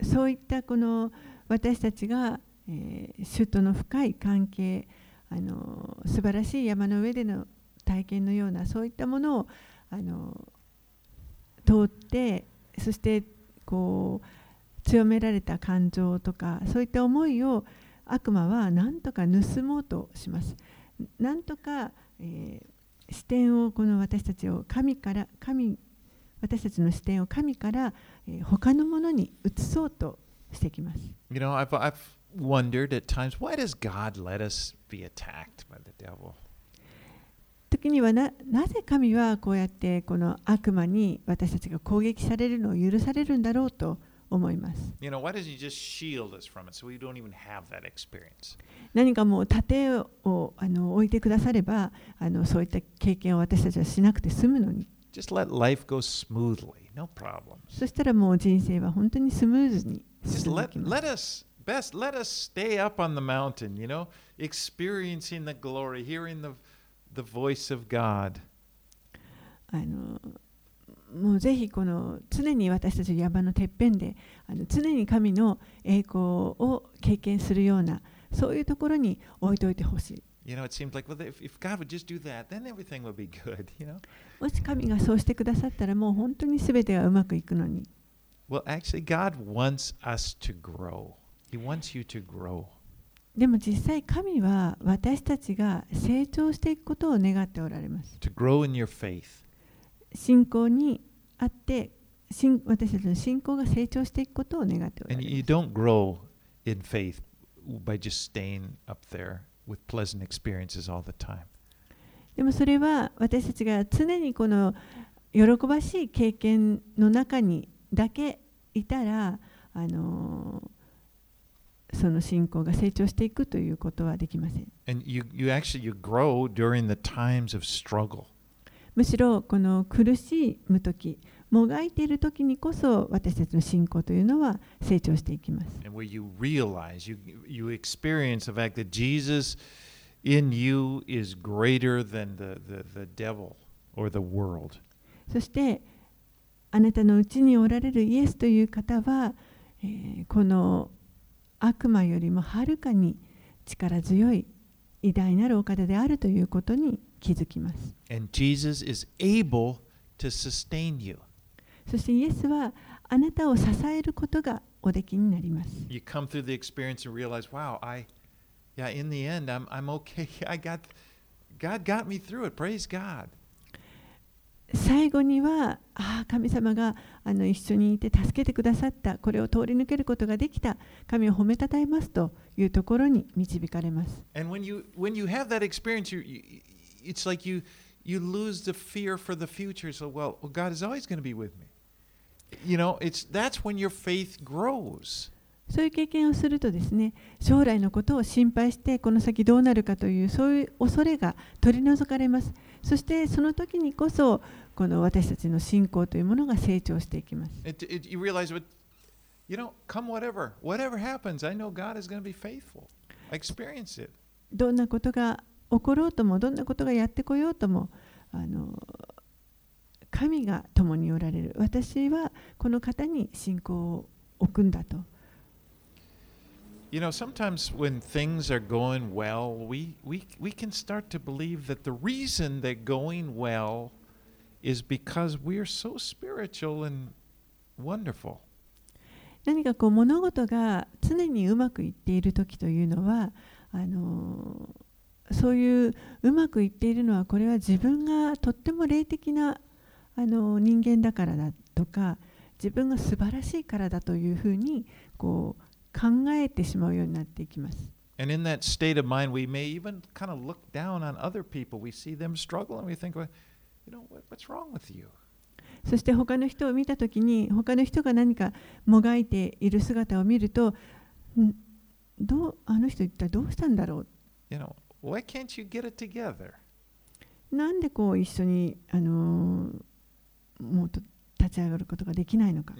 そういったこの私たちが、えー主との深い関係あの素晴らしい山の上での 体験のようなそういったものをあの通ってそしてこう強められた感情とかそういった思いを悪魔は何とか盗もうとします。なんとか、えー視点をこの私たちを神から神私たちの視点を神から、えー他のものに移そうとしてきます。You know, I've, I've wondered at times, why does God let us be attacked by the devil? 時にはな,なぜ神はこうやってこの悪魔に私たちが攻撃されるのを許されるんだろうと思います。何かもう盾をあの置いてくださればあのそういった経験を私たちはしなくて済むのに。Just let life go smoothly. No、problems. そしたらもう人生は本当にスムーズに。the voice of God. あのもうぜひこの常に私たち山のてっぺんであの常に神の栄光を経験するようなそういうところに置いておいてほしい。 You know, it seems like well, if, if God would just do that, then everything would be good. You know. もし神がそうしてくださったらもう本当に全てがうまくいくのに Well, actually, God wants us to grow. He wants you to grow. でも実際神は私たちが成長していくことを願っておられます。信仰にあって私たちの信仰が成長していくことを願っておられます。でもそれは私たちが常にこの喜ばしい経験の中にだけいたら、あの、その信仰が成長していくということはできません。You, you actually, むしろこの苦しむ時もがいている時にこそ私たちの信仰というのは成長していきます。You realize, you, you you the, the, the そしてあなたのうちにおられるイエスという方は、えー、この悪魔よりもはるかに力強い偉大なるお方であるということに気づきます。And Jesus is able to sustain you. そしてイエスはあなたを支えることがおできになります。You come through the experience and realize, wow, I yeah, in the end I'm I'm okay. I got God got me through it. Praise God. 最後にはああ神様があの一緒にいて助けてくださったこれを通り抜けることができた神を褒めたたえますというところに導かれます And when you when you have that experience, you, you it's like you you lose the fear for the future. So well, God is always going to be with me. You know, it's that's when your faith grows. そういう経験をするとですね将来のことを心配してこの先どうなるかというそういう恐れが取り除かれますそしてその時にこそこの私たちの信仰というものが成長していきます。どんなことが起ころうとも、どんなことがやってこようとも、あの神が共におられる。私はこの方に信仰を置くんだと。You know, sometimes when things are going well, we, we, we can start to believe that the reason they're going well is because we are so spiritual and wonderful. 何かこう物事が常にうまくいっている時というのはあのそういううまくいっているのはこれは自分がとっても霊的なあの人間だからだとか自分が素晴らしいからだというふうにこう考えてしまうようになっていきます。And in that state of mind, we may even kind of look down on other people. We see them struggle and we think, well, you know, what, what's wrong with you? そして他の人を見たときに他の人が何かもがいている姿を見るとんどうあの人一体どうしたんだろう You know, why can't you get it together? なんでこう一緒に、あのーもっと立ち上がることができないのか。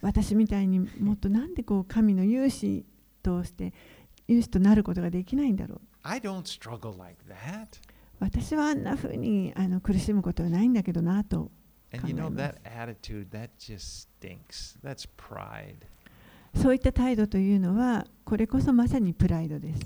私みたいにもっとなんでこう神の勇士として勇士となることができないんだろう。私はあんなふうにあの苦しむことはないんだけどなとえ。そういった態度というのは、これこそまさにプライドです。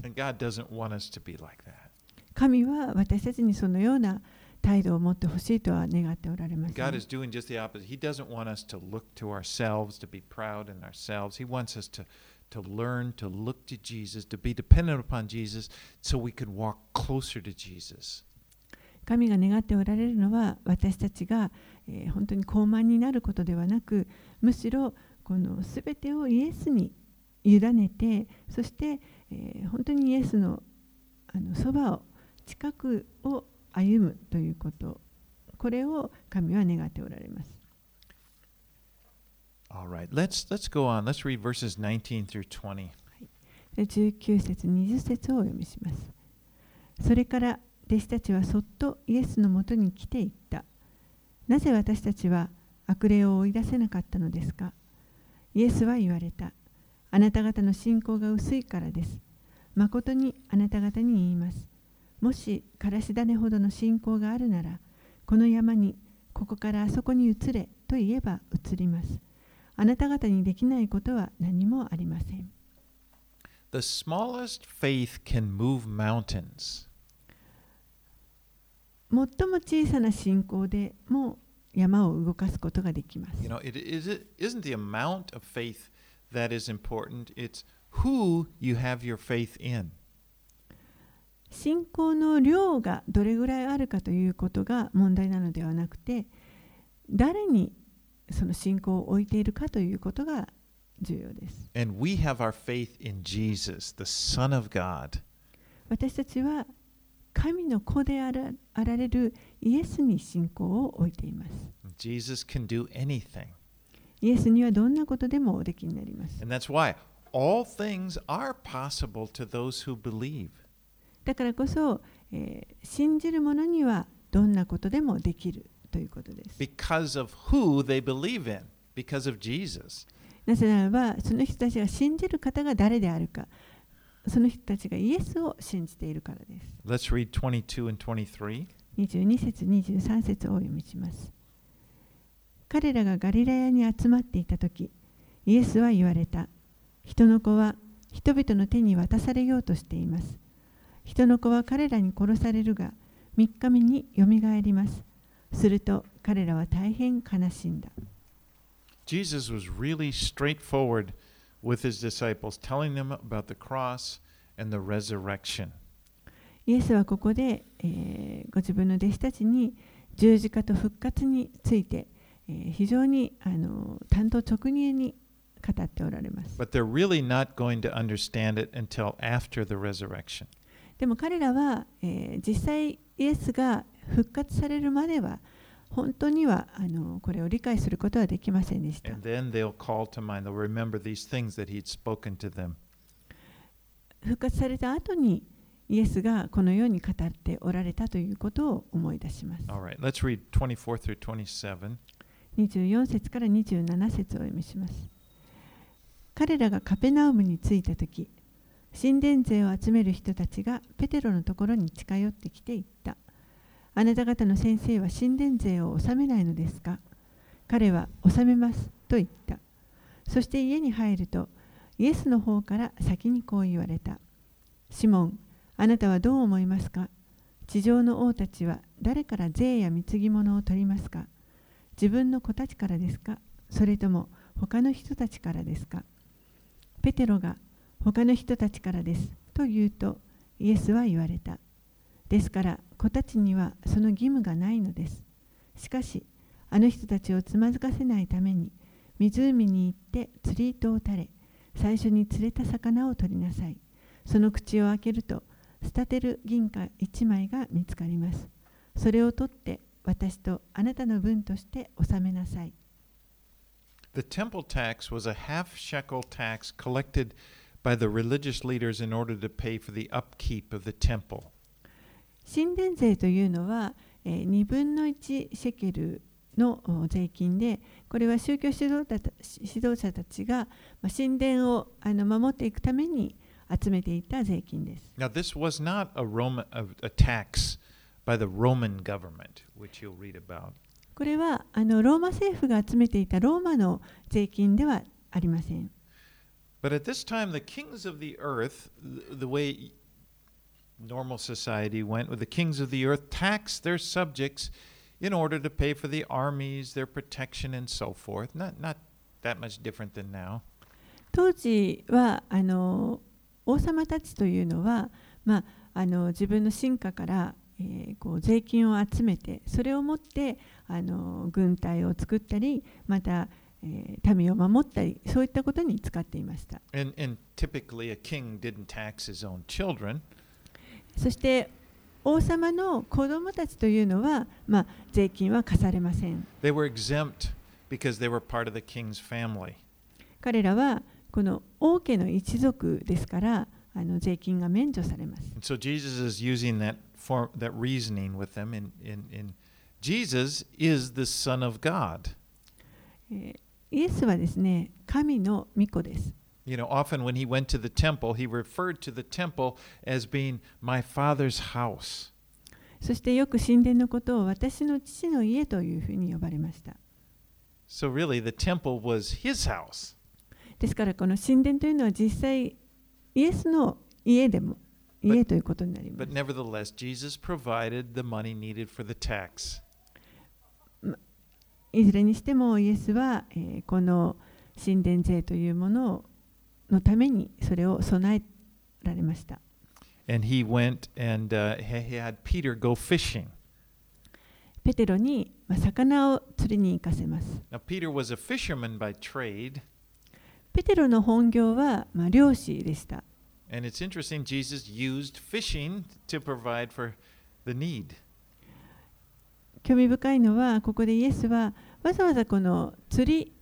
神は私たちにそのような態度を持ってほしいとは願っておられます。God is doing just the opposite. He doesn't want us to look to ourselves, to be proud in ourselves. He wants us to, to learn to look to Jesus, to be dependent upon Jesus, so we can walk closer to Jesus. 神が願っておられるのは私たちが、えー本当に高慢になることではなくむしろこの全てをイエスに委ねてそして、えー本当にイエスのあのそばを近くを歩むということ。これを神は願っておられます。All right, let's let's go on. Let's read verses 19 through 20. で19節20節をお読みします。それから弟子たちはそっとイエスのもとに来ていった。なぜ私たちは悪霊を追い出せなかったのですか？イエスは言われた。あなた方の信仰が薄いからです。誠にあなた方に言いますもしからし種ほどの信仰があるならこの山にここからあそこに移れと言えば移りますあなた方にできないことは何もありません The smallest faith can move mountains. 最も小さな信仰でも山を動かすことができます。You know, it isn't the amount of faith that is important, it's who you have your faith in. 信仰の量がどれぐらいあるかということが問題なのではなくて、誰にその信仰を置いているかということが重要です。And we have our faith in Jesus, the Son of God. 私たちは神の子であらあられるイエスに信仰を置いています。Jesus can do anything. イエスにはどんなことでもおできになります。And that's why all things are possible to those who believe. だからこそ、えー信じる者にはどんなことでもできるということです。because of who they believe in, because of Jesus. なぜならば、その人たちが信じる方が誰であるか、その人たちがイエスを信じているからです。Let's read 22 and 23. 22節、23節をお読みします。彼らがガリラヤに集まっていたとき、イエスは言われた。人の子は人々の手に渡されようとしています。人の子は彼らに殺されるが、3日目によみがえります。すると彼らは大変悲しんだ。Jesus was really straightforward with his disciples, telling them about the cross and the resurrection. イエスはここで、えーご自分の弟子たちに十字架と復活について、えー非常にあの単刀直入に語っておられます。But they're really not going to understand it until after the resurrection. でも彼らは、えー実際イエスが復活されるまでは本当にはあのこれを理解することはできませんでした。復活された後にイエスがこのように語っておられたということを思い出します。Right, let's read 24 through 27. 24節から27節をお読みします。彼らがカペナウムに着いたとき、神殿税を集める人たちがペテロのところに近寄ってきて言った。あなた方の先生は神殿税を納めないのですか？彼は納めますと言った。そして家に入ると、イエスの方から先にこう言われた。シモン、あなたはどう思いますか？地上の王たちは誰から税や貢ぎ物を取りますか？自分の子たちからですか？それとも他の人たちからですか？ペテロが他の人たちからですと言うとイエスは言われた。ですから子たちにはその義務がないのです。しかしあの人たちをつまずかせないために湖に行って釣り糸を垂れ最初に釣れた魚を取りなさい。その口を開けるとスタテル銀貨1枚が見つかります。それを取って私とあなたの分として納めなさい。The temple tax was a half shekel tax collected by the religious leaders in order to pay for the upkeep of the temple. 神殿税というのは、えー、2分の1シェケルのお税金で、これは宗教指導者た指導者たちが、まあ、神殿をあの守っていくために集めていた税金です。Now, this was not a Roman a tax by the Roman government, which you'll read about. これはあのローマ政府が集めていたローマの税金ではありません。But at this time, the kings of the earth, the, the way normal society went with the kings of the earth, taxed their subjects in order to pay for the armies, their protection, and so forth. Not, not that much different than now. 当時はあの王様たちというのは、まあ、あの自分の進化から、えーこう税金を集めてそれを持ってあの軍隊を作ったりまた、 えー民を守ったりそういったことに使っていました And, and typically, a king didn't tax his own children. そして王様の子供たちというのは、まあ、税金は課されません They were exempt because they were part of the king's family. 彼らはこの王家の一族ですからあの税金が免除されます。So Jesus is using that form, that reasoning with them. In, in, in Jesus is the Son of God. えーイエスはですね、神の御子です。You know, often when he went to the temple, he referred to the temple as being my father's house. そしてよく神殿のことを私の父の家というふうに呼ばれました。So really, the temple was his house. ですからこの神殿というのは実際イエスの家でも But- 家ということになりま But す。nevertheless, Jesus provided the money needed for the tax. いずれにしてもイエスは、ー、この神殿税というもののためにそれを備えられました。ペテロに、まあ、魚を釣りに行かせます。Now, ペテロの本業は、まあ、漁師でした。And it's interesting, Jesus. 興味深いのはここでイエスはわざわざこの釣り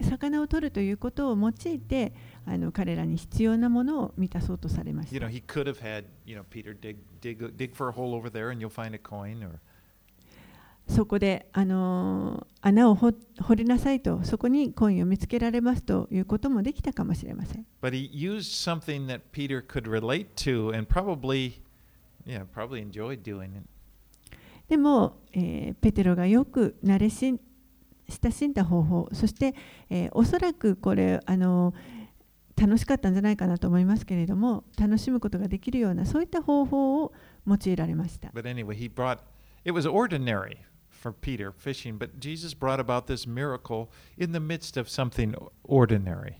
魚を取るということを用いてあの彼らに必要なものを満たそうとされまし You た know, he could have had, you know, Peter dig, dig, dig for a hole over there and you'll find a coin. Or, そこで、あのー穴を掘掘りなさいとそこにコインを見つけられますということもできたかもしれません but he used something that Peter could relate to and probably, yeah, probably enjoyed doing it. でも、えーペテロがよく慣れ親しんだ方法そして、えーおそらくこれあの楽しかったんじゃないかなと思いますけれども楽しむことができるようなそういった方法を用いられました But anyway, he brought, it was ordinary for Peter fishing, but Jesus brought about this miracle in the midst of something ordinary.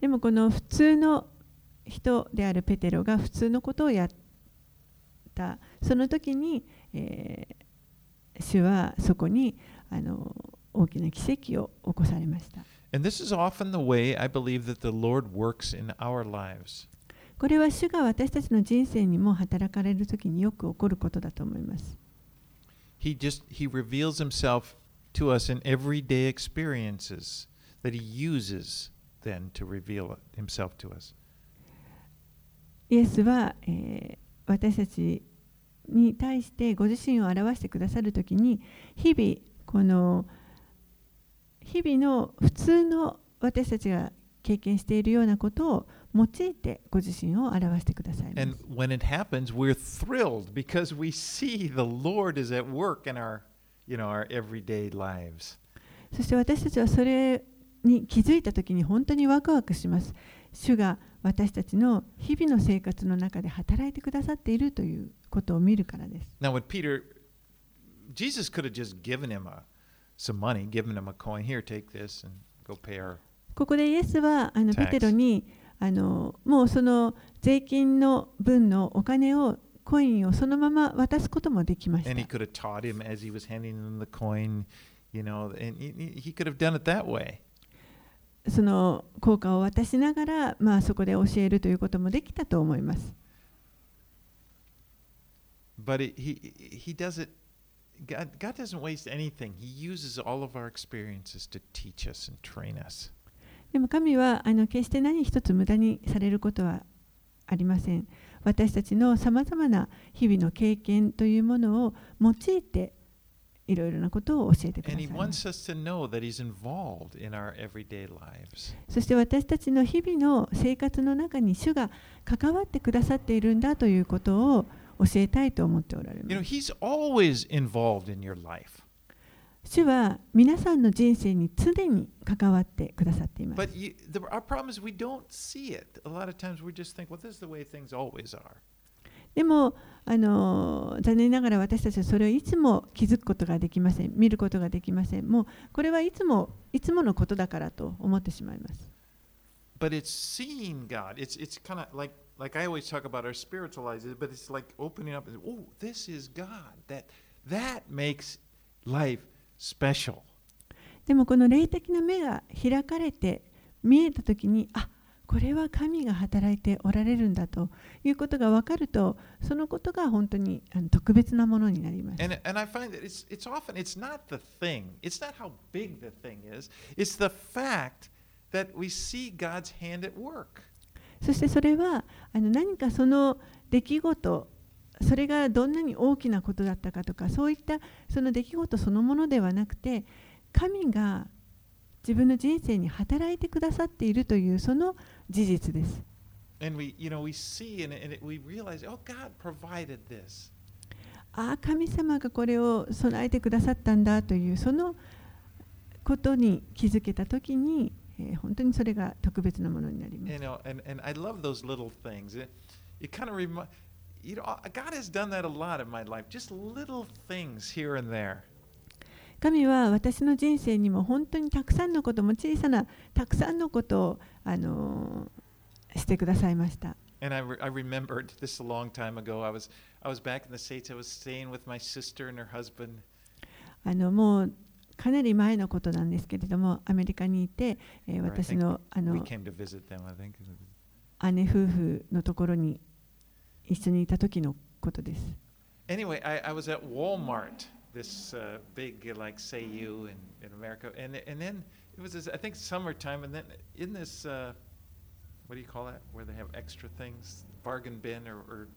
でもこの普通の人であるペテロが普通のことをやったその時に、えー主はそこにあの大きな奇跡を起こされました And this is often the way I believe that the Lord works in our lives. これは主が私たちの人生にも働かれる時によく起こることだと思います He just he reveals himself to us in everyday experiences that he uses then to reveal himself to us. イエスは、えー私たちに対してご自身を表してくださるときに日々この日々の普通の私たちが経験しているようなことを用いてご自身を表してくださいま And す。when it happens, we're thrilled because we see the Lord is at work in our, you know, our everyday lives. そして私たちはそれに気づいたときに本当にワクワクします。主が私たちの日々の生活の中で働いてくださっているということを見るからです。Now, with Peter, Jesus could have just given him a, some money, given him a coin. Here, take this and go pay our. ここでイエスはあのペテロにあのもうその税金の分のお金をコインをそのまま渡すこともできまし And he た。could have taught him as he was handing him the coin, you know, and he could have done it that way. その効果を渡しながら、まあ、そこで教えるということもできたと思います。But it, he he does it. God God doesn't waste anything. He uses all of our experiences to teach us and train us. でも神はあの決して何一つ無駄にされることはありません。私たちのさまざまな日々の経験というものを用いていろいろなことを教えてくださ。そして私たちの日々の生活の中に主が関わってくださっているんだということを教えたいと思っておられる。主は皆さんの人生に常に関わってくださっています。でもあの残念ながら私たちはそれをいつも気づくことができません、見ることができません、もうこれはいつもいつものことだからと思ってしまいます。でもこの霊的な目が開かれて見えたときに、あっこれは神が働いておられるんだということが分かるとそのことが本当に特別なものになります。And, and I find that it's, it's often, it's not the thing, it's not how big the thing is, it's the fact that we see God's hand at work. そしてそれはあの何かその出来事それがどんなに大きなことだったかとかそういったその出来事そのものではなくて神が自分の人生に働いてくださっているというその事実です。ああ、神様がこれを備えてくださったんだという、そのことに気づけたときに、えー、本当にそれが特別なものになります。神は私の人生にも本当にたくさんのことも小さなたくさんのことをあのしてくださいました。あのもうかなり前のことなんですけれども、アメリカにいて、えー、私の,あの姉夫婦のところに一緒にいた時のことです。Anyway, I, I was at Walmart, this big, like, say you in, in America, and then it was this, I think summertime, and then in this uh, what do you call that? Where they have extra things, bargain bin, or, or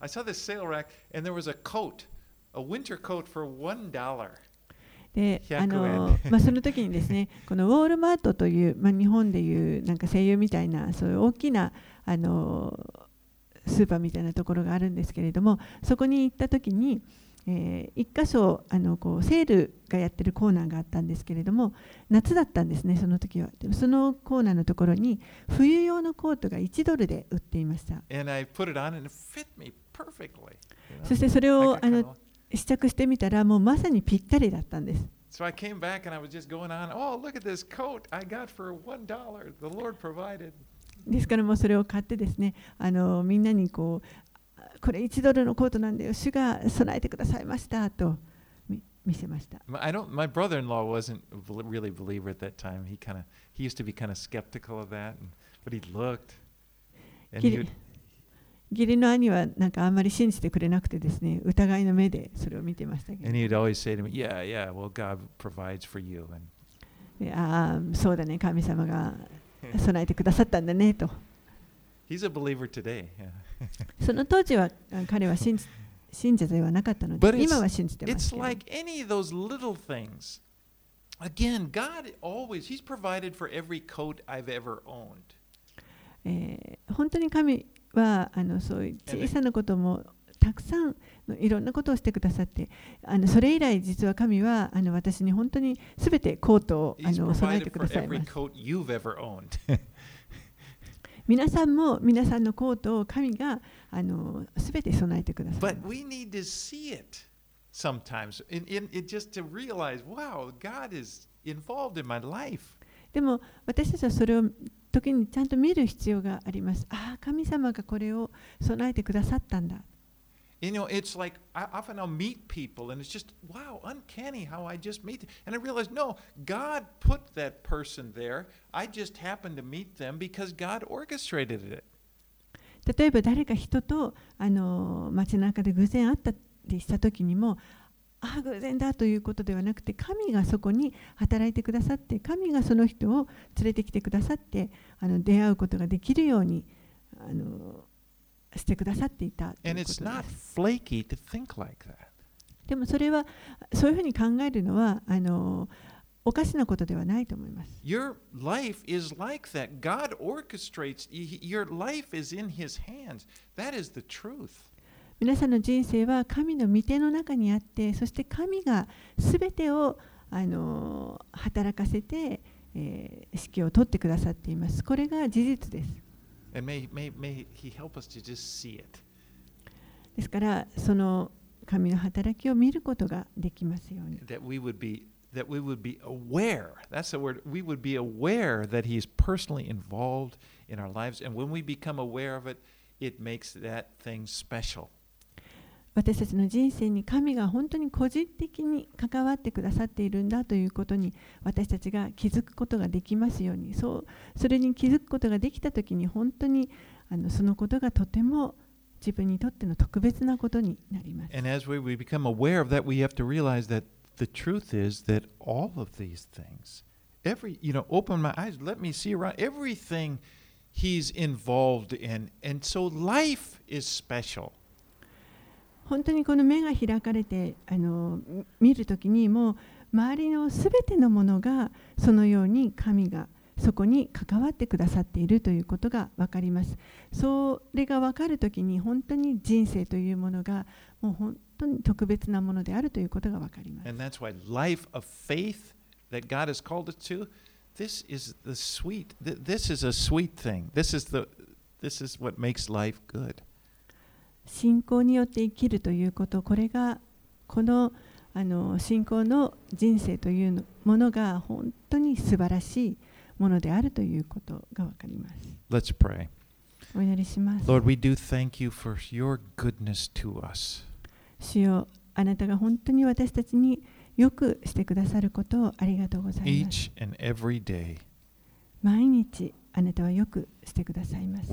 I saw this sale rack, and there was a coat, a winter coat for one dollar. で100あの円まあ、その時にですねこのウォールマートという、まあ、日本でいうなんか声優みたいなそういう大きなあのスーパーみたいなところがあるんですけれどもそこに行った時に、えー一箇所あのこうセールがやってるコーナーがあったんですけれども夏だったんですねその時はでもそのコーナーのところに冬用のコートが1ドルで売っていました you know? そしてそれをあの試着してみたらもうまさにぴったりだったんです So I came back and I was just going on. Oh, look at this coat I got for one dollar. The Lord provided. ですからもうそれを買ってですねあのみんなにこうこれ1ドルのコートなんだよ主が備えてくださいましたとみ見せました I don't. My brother-in-law wasn't a bel- really a believer at that time. He kind of he used to be kind of skeptical of that, and, but he looked, and 義 he 理 would, 義理の兄はなんかあんまり信じてくれなくてですね疑いの目でそれを見てましたけ and ど he would always say to me, "Yeah, yeah. Well, God provides for you." And でああそうだね神様が備えてくださったんだねと he's a believer today. Yeah. その当時はあ彼は信じ信者ではなかったので it's- 今は信じてま It's すけど like any of those little things. Again, God always He's provided for every coat I've ever owned. えー本当に神はあのそういう小さなこともたくさんのいろんなことをしてくださってあのそれ以来実は神はあの私に本当にすべてコートをあの備えてください every ます coat you've ever owned. 皆さんも皆さんのコートを神があのすべて備えてください。But ます we need to see it sometimes, in, in, it just to realize, wow, God is involved in my life. でも私たちはそれを時にちゃんと見る必要があります。ああ神様がこれを備えてくださったんだ You know, it's like I, often I'll meet people and it's just, wow, uncanny how I just meet them. And I realize, no, God put that person there. I just happened to meet them because God orchestrated it. 例えば誰か人とあの街中で偶然会ったりした時にもああ偶然だということではなくて神がそこに働いてくださって神がその人を連れてきてくださってあの出会うことができるようにあのしてくださっていたということです like. でもそれはそういうふうに考えるのはあのおかしなことではないと思います Your life is like that. God orchestrates, your life is in His hands. That is the truth. 皆さんの人生は神の御手の中にあってそして神が全てをあの働かせて、えー指揮を取ってくださっていますこれが事実です And may, may, may He help us to just see it. ですからその神の働きを見ることができますように That we would be that we would be aware. That's the word. We would be aware that He is personally involved in our lives. And when we become aware of it, it makes that thing special. 私たちの人生に神が本当に個人的に関わってくださっているんだということに私たちが気づくことができますようにそうそれに気づくことができた時に本当にあのそのことがとても自分にとっての特別なことになります。And as we, we become aware of that, we have to realize that the truth is that all of these things, every, you know, open my eyes, let me see around everything he's involved in. And so life is special. 本当にこの目が開かれてあの見るときにもう周りのすべてのものがそのように神がそこに関わってくださっているということが分かります。それが分かるときに本当に人生というものがもう本当に特別なものであるということが分かります。And that's why life of faith that God has called us to, this is the sweet, this is a sweet thing. This is the, this is what makes life good. 信仰によって生きるということこれがこのあの信仰の人生というのものが本当に素晴らしいものであるということが分かります。Let's pray. お祈りします。Lord, we do thank you for your goodness to us. 主よあなたが本当に私たちによくしてくださることをありがとうございます。each and every day, 毎日あなたはよくしてくださいます。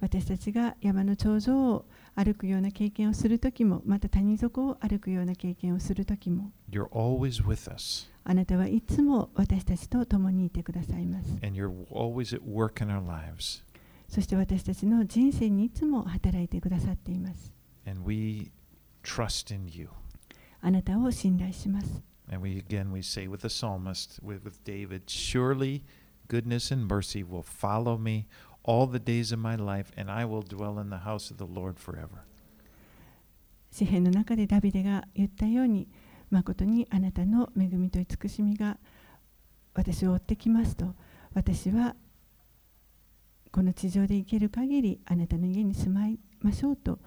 私たちが山の頂上を歩くような経験をするときも、また谷底を歩くような経験をするときも、あなたはいつも私たちと共にいてくださいます。そして私たちの人生にいつも働いてくださっています。あなたを信頼します。And we again we say with the psalmist, with, with David, surely goodness and mercy will follow me all the days of my life, and I will dwell in the house of the Lord forever. 詩篇の中でダビデが言ったように、誠にあなたの恵みと慈しみが私を追ってきますと、私はこの地上で生きる限りあなたの家に住まいましょうと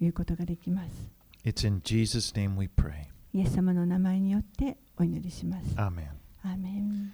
いうことができます。 It's in Jesus' name we pray. イエス様の名前によってお祈りします。アーメン